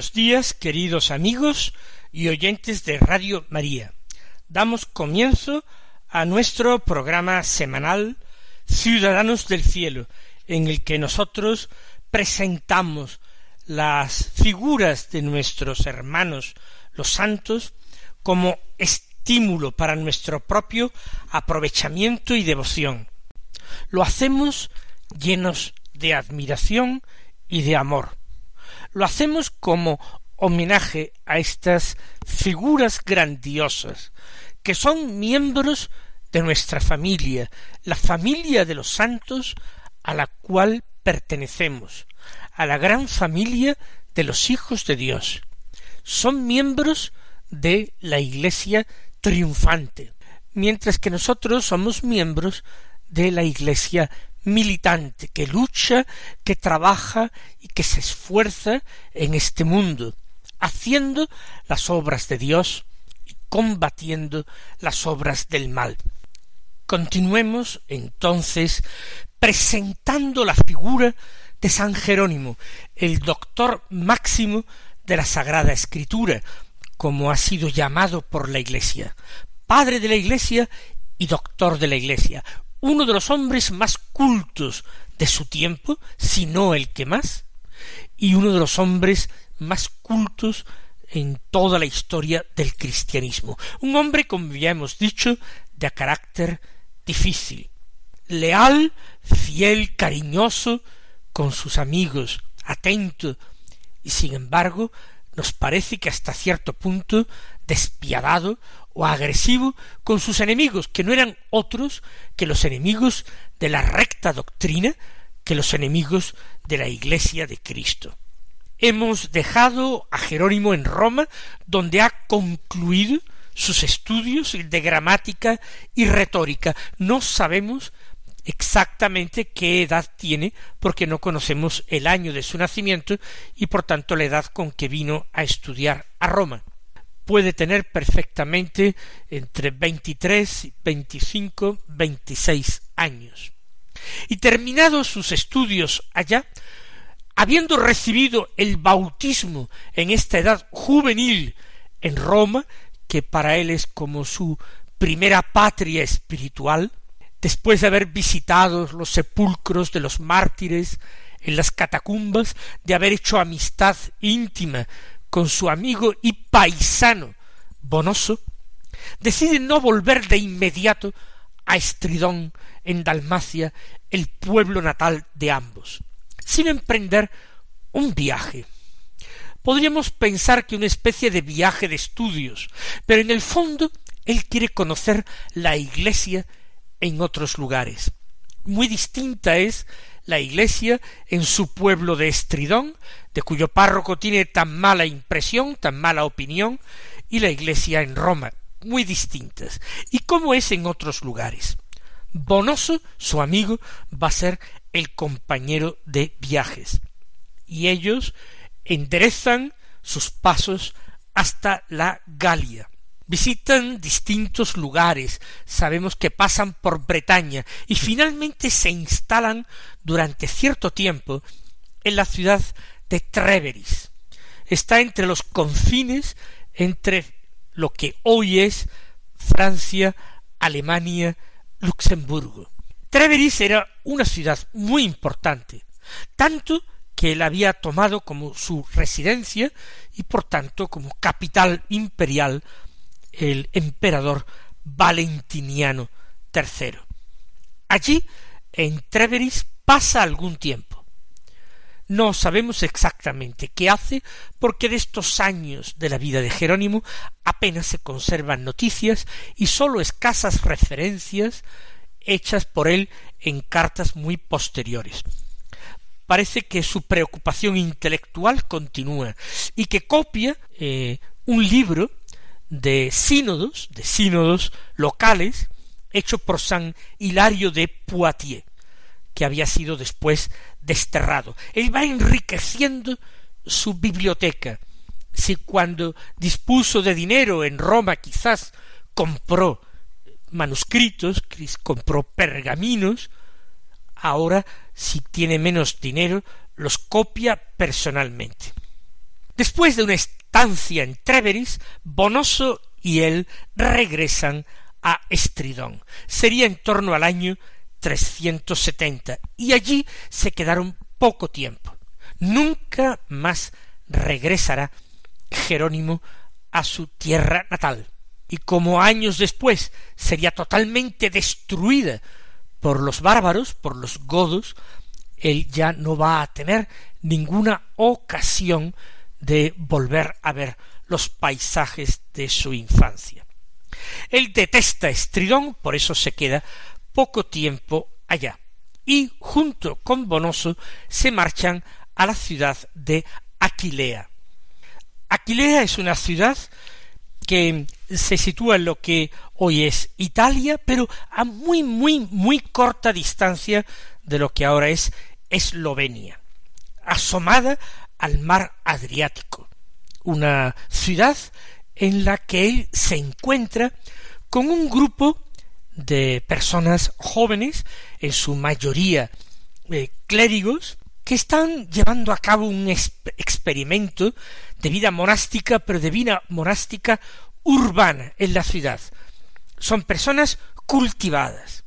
Buenos días, queridos amigos y oyentes de Radio María. Damos comienzo a nuestro programa semanal Ciudadanos del Cielo, en el que nosotros presentamos las figuras de nuestros hermanos los santos como estímulo para nuestro propio aprovechamiento y devoción. Lo hacemos llenos de admiración y de amor lo hacemos como homenaje a estas figuras grandiosas, que son miembros de nuestra familia, la familia de los santos a la cual pertenecemos, a la gran familia de los hijos de Dios. Son miembros de la Iglesia triunfante, mientras que nosotros somos miembros de la Iglesia militante, que lucha, que trabaja y que se esfuerza en este mundo, haciendo las obras de Dios y combatiendo las obras del mal. Continuemos entonces presentando la figura de San Jerónimo, el doctor máximo de la Sagrada Escritura, como ha sido llamado por la Iglesia, padre de la Iglesia y doctor de la Iglesia, uno de los hombres más cultos de su tiempo, si no el que más, y uno de los hombres más cultos en toda la historia del cristianismo. Un hombre, como ya hemos dicho, de carácter difícil, leal, fiel, cariñoso con sus amigos, atento, y sin embargo nos parece que hasta cierto punto despiadado o agresivo con sus enemigos, que no eran otros que los enemigos de la recta doctrina, que los enemigos de la Iglesia de Cristo. Hemos dejado a Jerónimo en Roma, donde ha concluido sus estudios de gramática y retórica. No sabemos exactamente qué edad tiene, porque no conocemos el año de su nacimiento y por tanto la edad con que vino a estudiar a Roma puede tener perfectamente entre veintitrés, veinticinco, veintiséis años. Y terminados sus estudios allá, habiendo recibido el bautismo en esta edad juvenil en Roma, que para él es como su primera patria espiritual, después de haber visitado los sepulcros de los mártires en las catacumbas, de haber hecho amistad íntima con su amigo y paisano Bonoso, decide no volver de inmediato a Estridón, en Dalmacia, el pueblo natal de ambos, sin emprender un viaje. Podríamos pensar que una especie de viaje de estudios, pero en el fondo él quiere conocer la iglesia en otros lugares. Muy distinta es la iglesia en su pueblo de Estridón, de cuyo párroco tiene tan mala impresión, tan mala opinión, y la iglesia en Roma, muy distintas. ¿Y cómo es en otros lugares? Bonoso, su amigo, va a ser el compañero de viajes. Y ellos enderezan sus pasos hasta la Galia visitan distintos lugares, sabemos que pasan por Bretaña y finalmente se instalan durante cierto tiempo en la ciudad de Treveris. Está entre los confines entre lo que hoy es Francia, Alemania, Luxemburgo. Treveris era una ciudad muy importante, tanto que él había tomado como su residencia y por tanto como capital imperial el emperador Valentiniano III. Allí, en Treveris, pasa algún tiempo, No sabemos exactamente qué hace, porque de estos años de la vida de Jerónimo apenas se conservan noticias y sólo escasas referencias hechas por él en cartas muy posteriores. Parece que su preocupación intelectual continúa y que copia eh, un libro de sínodos, de sínodos locales, hecho por San Hilario de Poitiers, que había sido después desterrado. Él va enriqueciendo su biblioteca. Si cuando dispuso de dinero en Roma quizás compró manuscritos, compró pergaminos, ahora si tiene menos dinero los copia personalmente. Después de una estancia en Treveris, Bonoso y él regresan a Estridón. Sería en torno al año 370 y allí se quedaron poco tiempo. Nunca más regresará Jerónimo a su tierra natal y como años después sería totalmente destruida por los bárbaros, por los godos, él ya no va a tener ninguna ocasión de volver a ver los paisajes de su infancia. Él detesta Estridón, por eso se queda poco tiempo allá. Y junto con Bonoso se marchan a la ciudad de Aquilea. Aquilea es una ciudad que se sitúa en lo que hoy es Italia, pero a muy, muy, muy corta distancia de lo que ahora es Eslovenia, asomada al mar Adriático, una ciudad en la que él se encuentra con un grupo de personas jóvenes, en su mayoría eh, clérigos, que están llevando a cabo un experimento de vida monástica, pero de vida monástica urbana en la ciudad. Son personas cultivadas.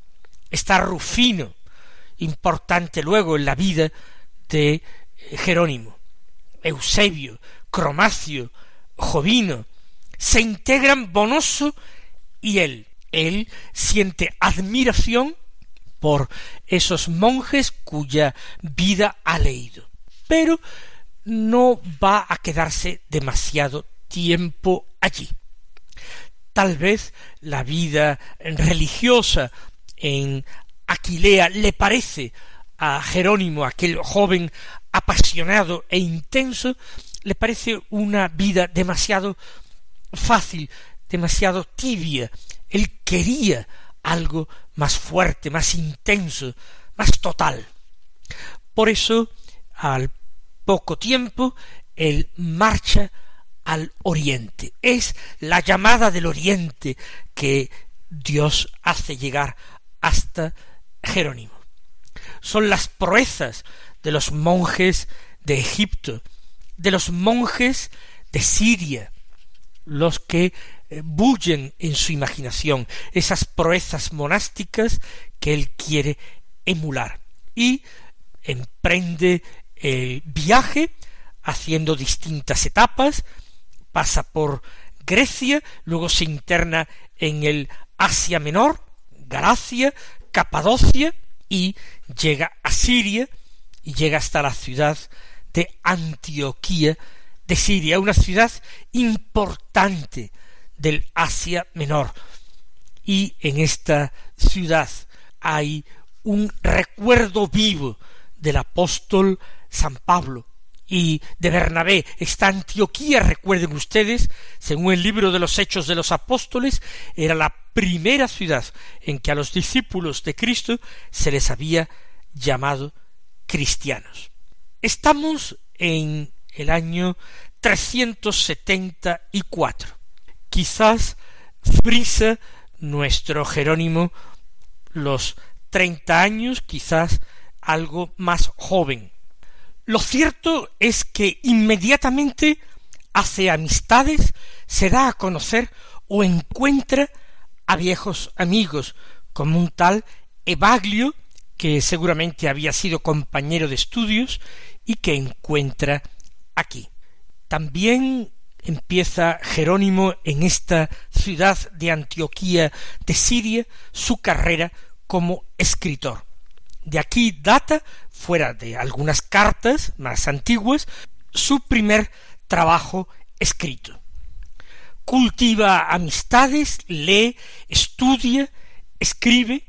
Está Rufino, importante luego en la vida de eh, Jerónimo, Eusebio, Cromacio, Jovino, se integran Bonoso y él. Él siente admiración por esos monjes cuya vida ha leído. Pero no va a quedarse demasiado tiempo allí. Tal vez la vida religiosa en Aquilea le parece a Jerónimo, aquel joven apasionado e intenso, le parece una vida demasiado fácil, demasiado tibia. Él quería algo más fuerte, más intenso, más total. Por eso, al poco tiempo, él marcha al oriente. Es la llamada del oriente que Dios hace llegar hasta Jerónimo. Son las proezas de los monjes de Egipto, de los monjes de Siria, los que bullen en su imaginación esas proezas monásticas que él quiere emular. Y emprende el viaje haciendo distintas etapas, pasa por Grecia, luego se interna en el Asia Menor, Galacia, Capadocia y llega a Siria y llega hasta la ciudad de Antioquía de Siria, una ciudad importante del Asia Menor. Y en esta ciudad hay un recuerdo vivo del apóstol San Pablo y de Bernabé. Esta Antioquía, recuerden ustedes, según el libro de los Hechos de los Apóstoles, era la primera ciudad en que a los discípulos de Cristo se les había llamado cristianos. Estamos en el año 374. Quizás frisa nuestro Jerónimo los treinta años, quizás algo más joven. Lo cierto es que inmediatamente hace amistades, se da a conocer o encuentra a viejos amigos, como un tal Evaglio, que seguramente había sido compañero de estudios y que encuentra aquí. También empieza Jerónimo en esta ciudad de Antioquía de Siria su carrera como escritor. De aquí data, fuera de algunas cartas más antiguas, su primer trabajo escrito. Cultiva amistades, lee, estudia, escribe,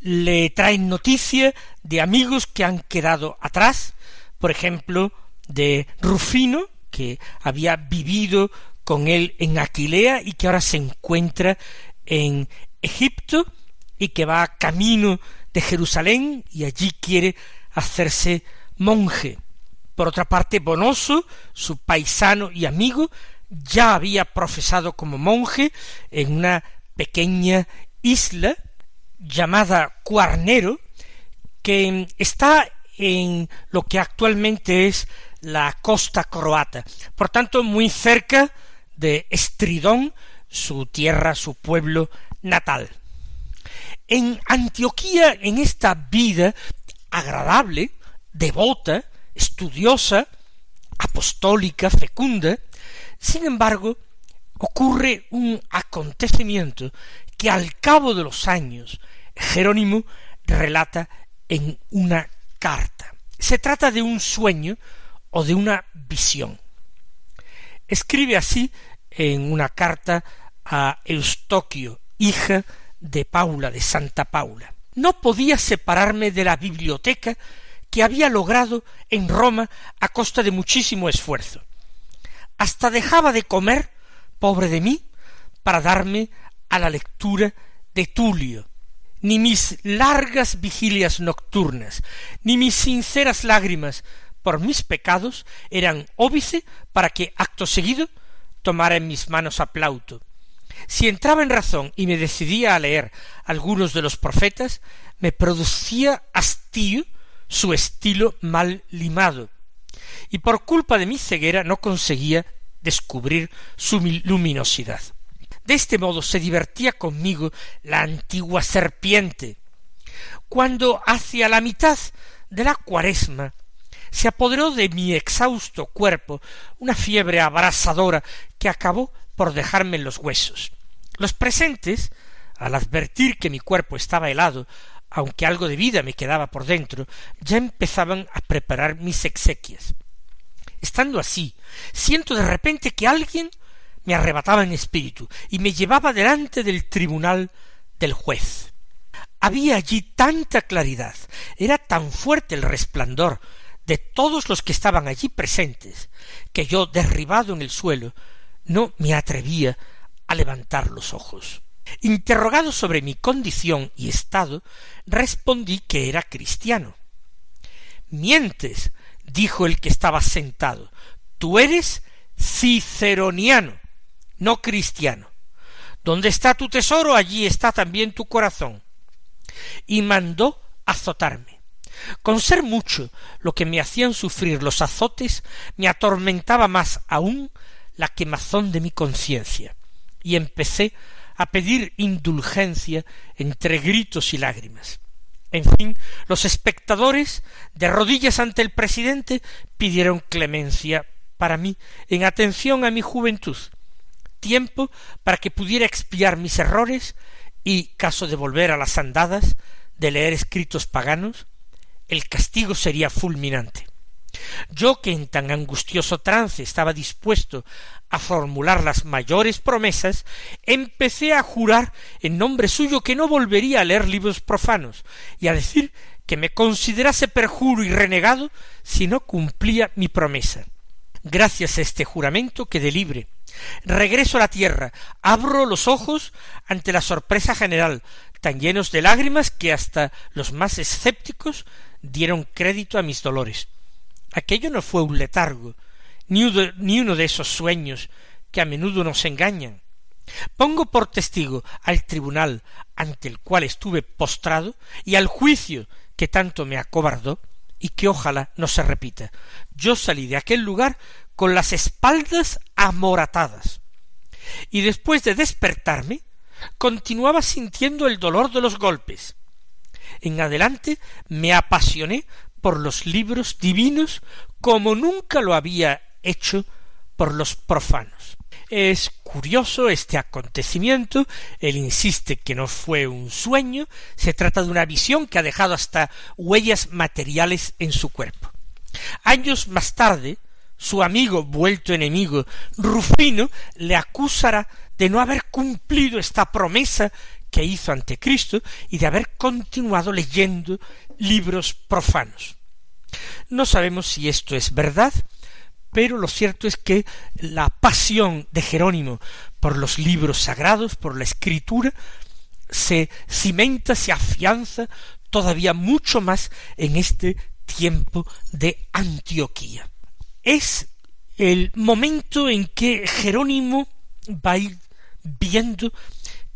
le traen noticia de amigos que han quedado atrás, por ejemplo, de Rufino, que había vivido con él en Aquilea y que ahora se encuentra en Egipto y que va camino de Jerusalén y allí quiere hacerse monje. Por otra parte, Bonoso, su paisano y amigo, ya había profesado como monje en una pequeña isla llamada Cuarnero, que está en lo que actualmente es la costa croata, por tanto muy cerca de Estridón, su tierra, su pueblo natal. En Antioquía, en esta vida agradable, devota, estudiosa, apostólica, fecunda, sin embargo, ocurre un acontecimiento que al cabo de los años Jerónimo relata en una carta. Se trata de un sueño o de una visión. Escribe así en una carta a Eustoquio, hija de Paula, de Santa Paula. No podía separarme de la biblioteca que había logrado en Roma a costa de muchísimo esfuerzo. Hasta dejaba de comer, pobre de mí, para darme a la lectura de Tulio, ni mis largas vigilias nocturnas, ni mis sinceras lágrimas por mis pecados eran óbice para que acto seguido tomara en mis manos aplauto. Si entraba en razón y me decidía a leer algunos de los profetas, me producía hastío su estilo mal limado, y por culpa de mi ceguera no conseguía descubrir su luminosidad. De este modo se divertía conmigo la antigua serpiente. Cuando hacia la mitad de la cuaresma se apoderó de mi exhausto cuerpo una fiebre abrasadora que acabó por dejarme en los huesos. Los presentes, al advertir que mi cuerpo estaba helado, aunque algo de vida me quedaba por dentro, ya empezaban a preparar mis exequias. Estando así, siento de repente que alguien me arrebataba en espíritu y me llevaba delante del tribunal del juez. Había allí tanta claridad, era tan fuerte el resplandor de todos los que estaban allí presentes, que yo, derribado en el suelo, no me atrevía a levantar los ojos. Interrogado sobre mi condición y estado, respondí que era cristiano. Mientes, dijo el que estaba sentado, tú eres ciceroniano no cristiano. Donde está tu tesoro, allí está también tu corazón. Y mandó azotarme. Con ser mucho lo que me hacían sufrir los azotes, me atormentaba más aún la quemazón de mi conciencia, y empecé a pedir indulgencia entre gritos y lágrimas. En fin, los espectadores, de rodillas ante el presidente, pidieron clemencia para mí en atención a mi juventud, tiempo para que pudiera expiar mis errores y, caso de volver a las andadas, de leer escritos paganos, el castigo sería fulminante. Yo que en tan angustioso trance estaba dispuesto a formular las mayores promesas, empecé a jurar en nombre suyo que no volvería a leer libros profanos y a decir que me considerase perjuro y renegado si no cumplía mi promesa. Gracias a este juramento quedé libre, Regreso a la tierra, abro los ojos ante la sorpresa general, tan llenos de lágrimas que hasta los más escépticos dieron crédito a mis dolores. Aquello no fue un letargo, ni uno de esos sueños que a menudo nos engañan. Pongo por testigo al tribunal ante el cual estuve postrado y al juicio que tanto me acobardó y que ojalá no se repita. Yo salí de aquel lugar con las espaldas amoratadas. Y después de despertarme, continuaba sintiendo el dolor de los golpes. En adelante me apasioné por los libros divinos como nunca lo había hecho por los profanos. Es curioso este acontecimiento, él insiste que no fue un sueño, se trata de una visión que ha dejado hasta huellas materiales en su cuerpo. Años más tarde, su amigo vuelto enemigo, Rufino, le acusará de no haber cumplido esta promesa que hizo ante Cristo y de haber continuado leyendo libros profanos. No sabemos si esto es verdad, pero lo cierto es que la pasión de Jerónimo por los libros sagrados, por la escritura, se cimenta, se afianza todavía mucho más en este tiempo de Antioquía. Es el momento en que Jerónimo va a ir viendo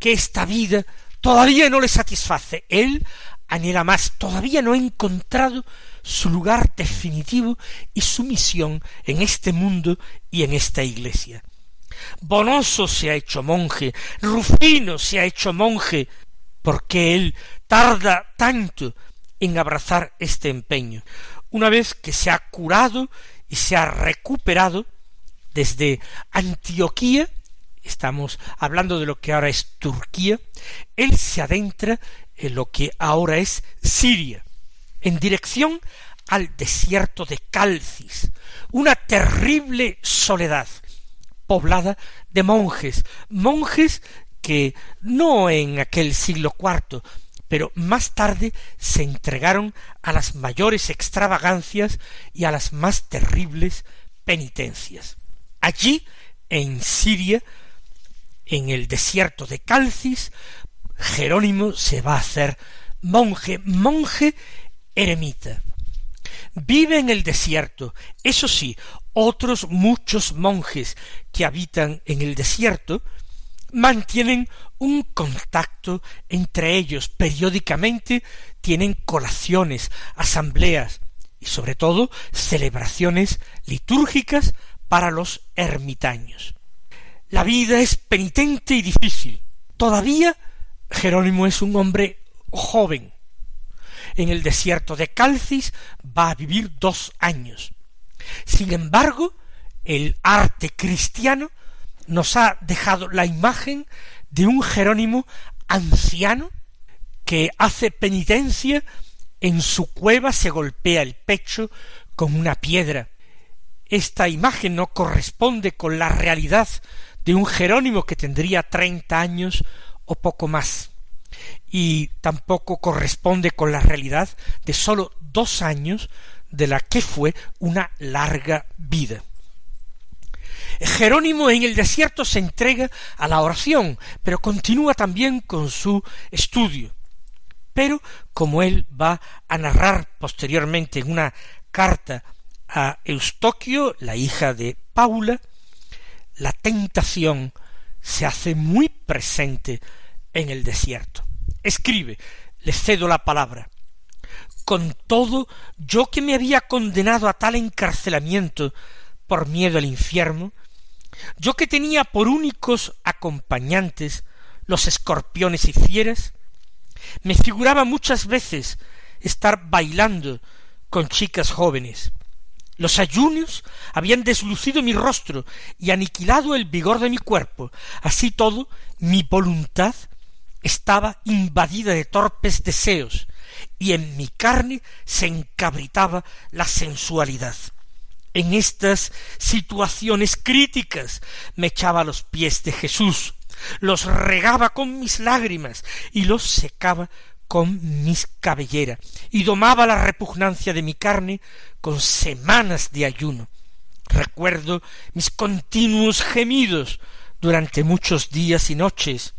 que esta vida todavía no le satisface. Él anhela más, todavía no ha encontrado su lugar definitivo y su misión en este mundo y en esta iglesia. Bonoso se ha hecho monje, Rufino se ha hecho monje, porque él tarda tanto en abrazar este empeño. Una vez que se ha curado y se ha recuperado desde Antioquía, estamos hablando de lo que ahora es Turquía, él se adentra en lo que ahora es Siria, en dirección al desierto de Calcis, una terrible soledad, poblada de monjes, monjes que no en aquel siglo IV, pero más tarde se entregaron a las mayores extravagancias y a las más terribles penitencias. Allí, en Siria, en el desierto de Calcis, Jerónimo se va a hacer monje, monje eremita. Vive en el desierto. Eso sí, otros muchos monjes que habitan en el desierto mantienen un contacto entre ellos periódicamente, tienen colaciones, asambleas y sobre todo celebraciones litúrgicas para los ermitaños. La vida es penitente y difícil. Todavía Jerónimo es un hombre joven. En el desierto de Calcis va a vivir dos años. Sin embargo, el arte cristiano nos ha dejado la imagen de un Jerónimo anciano que hace penitencia en su cueva se golpea el pecho con una piedra. Esta imagen no corresponde con la realidad de un Jerónimo que tendría treinta años o poco más, y tampoco corresponde con la realidad de sólo dos años de la que fue una larga vida. Jerónimo en el desierto se entrega a la oración, pero continúa también con su estudio. Pero, como él va a narrar posteriormente en una carta a Eustoquio, la hija de Paula, la tentación se hace muy presente en el desierto. Escribe, le cedo la palabra. Con todo, yo que me había condenado a tal encarcelamiento por miedo al infierno, yo que tenía por únicos acompañantes los escorpiones y fieras, me figuraba muchas veces estar bailando con chicas jóvenes, los ayunos habían deslucido mi rostro y aniquilado el vigor de mi cuerpo. Así todo, mi voluntad estaba invadida de torpes deseos, y en mi carne se encabritaba la sensualidad. En estas situaciones críticas me echaba a los pies de Jesús, los regaba con mis lágrimas y los secaba con mis cabelleras, y domaba la repugnancia de mi carne con semanas de ayuno. Recuerdo mis continuos gemidos durante muchos días y noches,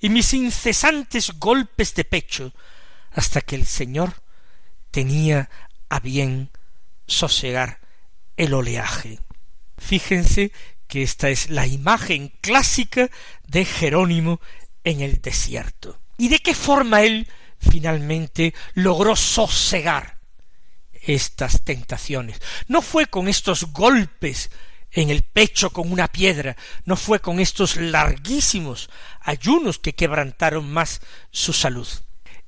y mis incesantes golpes de pecho, hasta que el Señor tenía a bien sosegar el oleaje. Fíjense que esta es la imagen clásica de Jerónimo en el desierto. ¿Y de qué forma él finalmente logró sosegar estas tentaciones. No fue con estos golpes en el pecho con una piedra, no fue con estos larguísimos ayunos que quebrantaron más su salud.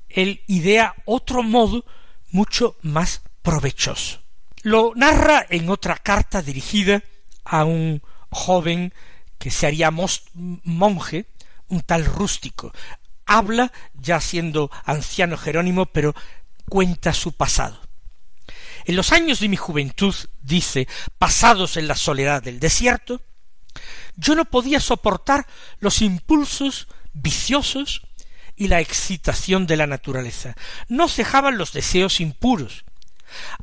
Él idea otro modo mucho más provechoso. Lo narra en otra carta dirigida a un joven que se haría monje, un tal rústico. Habla, ya siendo anciano Jerónimo, pero cuenta su pasado. En los años de mi juventud, dice, pasados en la soledad del desierto, yo no podía soportar los impulsos viciosos y la excitación de la naturaleza. No cejaban los deseos impuros,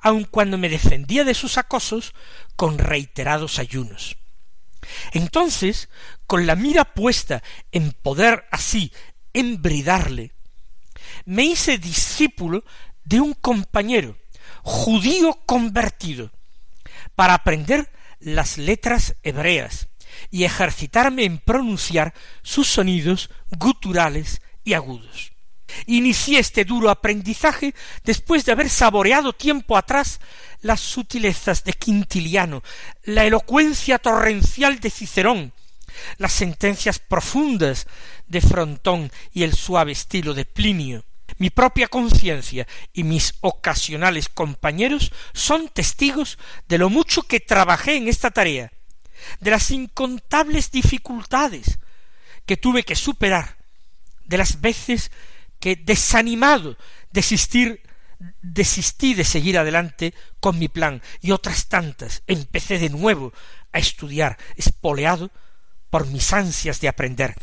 aun cuando me defendía de sus acosos con reiterados ayunos. Entonces, con la mira puesta en poder así embridarle, me hice discípulo de un compañero, judío convertido, para aprender las letras hebreas y ejercitarme en pronunciar sus sonidos guturales y agudos. Inicié este duro aprendizaje después de haber saboreado tiempo atrás las sutilezas de Quintiliano, la elocuencia torrencial de Cicerón, las sentencias profundas de Frontón y el suave estilo de Plinio. Mi propia conciencia y mis ocasionales compañeros son testigos de lo mucho que trabajé en esta tarea, de las incontables dificultades que tuve que superar, de las veces que desanimado desistir desistí de seguir adelante con mi plan y otras tantas empecé de nuevo a estudiar, espoleado por mis ansias de aprender.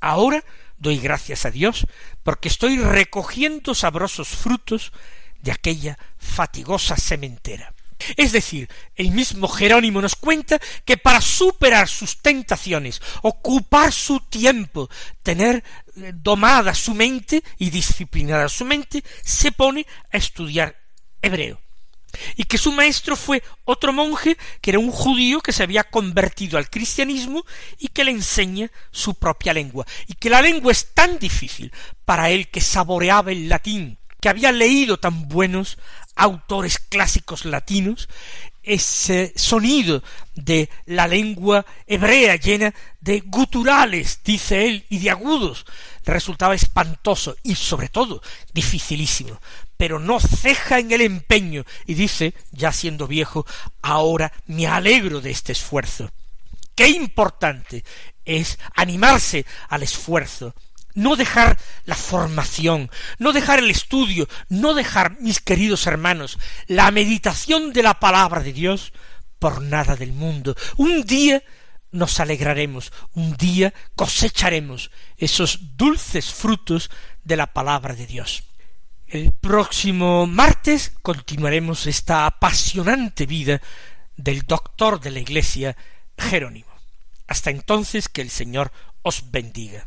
Ahora doy gracias a Dios porque estoy recogiendo sabrosos frutos de aquella fatigosa sementera. Es decir, el mismo Jerónimo nos cuenta que para superar sus tentaciones, ocupar su tiempo, tener eh, domada su mente y disciplinada su mente, se pone a estudiar hebreo. Y que su maestro fue otro monje que era un judío que se había convertido al cristianismo y que le enseña su propia lengua. Y que la lengua es tan difícil para él que saboreaba el latín, que había leído tan buenos autores clásicos latinos, ese sonido de la lengua hebrea llena de guturales, dice él, y de agudos, resultaba espantoso y sobre todo dificilísimo, pero no ceja en el empeño y dice, ya siendo viejo, ahora me alegro de este esfuerzo. Qué importante es animarse al esfuerzo, no dejar la formación, no dejar el estudio, no dejar, mis queridos hermanos, la meditación de la palabra de Dios por nada del mundo. Un día nos alegraremos, un día cosecharemos esos dulces frutos de la palabra de Dios. El próximo martes continuaremos esta apasionante vida del doctor de la Iglesia, Jerónimo. Hasta entonces que el Señor os bendiga.